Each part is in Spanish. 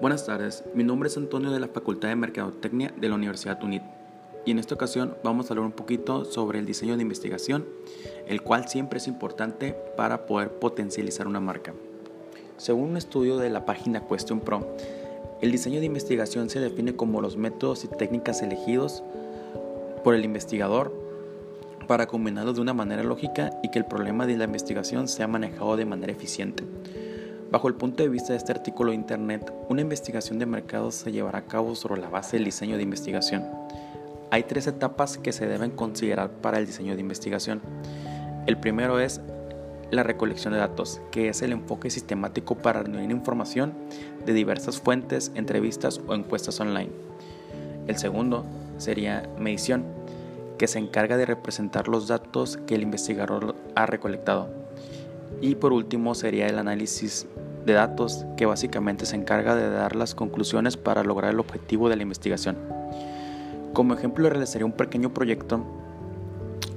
Buenas tardes, mi nombre es Antonio de la Facultad de Mercadotecnia de la Universidad UNIT y en esta ocasión vamos a hablar un poquito sobre el diseño de investigación, el cual siempre es importante para poder potencializar una marca. Según un estudio de la página Question Pro, el diseño de investigación se define como los métodos y técnicas elegidos por el investigador para combinarlos de una manera lógica y que el problema de la investigación sea manejado de manera eficiente. Bajo el punto de vista de este artículo de Internet, una investigación de mercado se llevará a cabo sobre la base del diseño de investigación. Hay tres etapas que se deben considerar para el diseño de investigación. El primero es la recolección de datos, que es el enfoque sistemático para reunir información de diversas fuentes, entrevistas o encuestas online. El segundo sería medición, que se encarga de representar los datos que el investigador ha recolectado. Y por último sería el análisis de datos que básicamente se encarga de dar las conclusiones para lograr el objetivo de la investigación. Como ejemplo realizaría un pequeño proyecto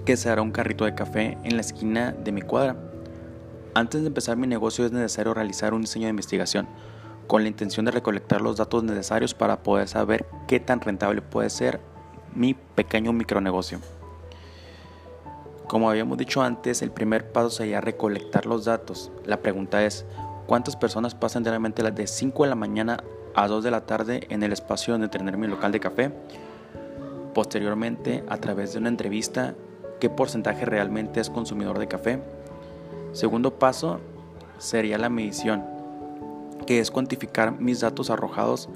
que se hará un carrito de café en la esquina de mi cuadra. Antes de empezar mi negocio es necesario realizar un diseño de investigación con la intención de recolectar los datos necesarios para poder saber qué tan rentable puede ser mi pequeño micronegocio. Como habíamos dicho antes, el primer paso sería recolectar los datos. La pregunta es, ¿Cuántas personas pasan diariamente de 5 de la mañana a 2 de la tarde en el espacio donde tener mi local de café? Posteriormente, a través de una entrevista, ¿qué porcentaje realmente es consumidor de café? Segundo paso sería la medición, que es cuantificar mis datos arrojados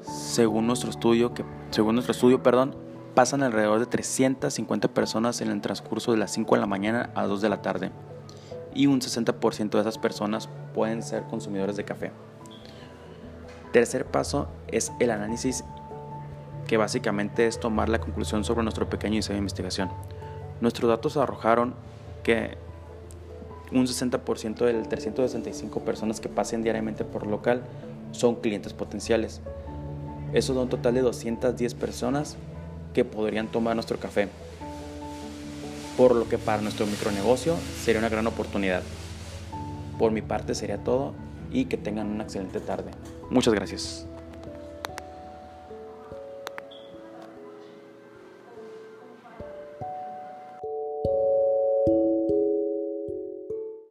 según nuestro estudio, que según nuestro estudio, perdón, pasan alrededor de 350 personas en el transcurso de las 5 de la mañana a 2 de la tarde y un 60% de esas personas pueden ser consumidores de café. Tercer paso es el análisis que básicamente es tomar la conclusión sobre nuestro pequeño diseño de investigación. Nuestros datos arrojaron que un 60% del 365 personas que pasen diariamente por local son clientes potenciales. Eso da un total de 210 personas que podrían tomar nuestro café por lo que para nuestro micronegocio sería una gran oportunidad. Por mi parte sería todo y que tengan una excelente tarde. Muchas gracias.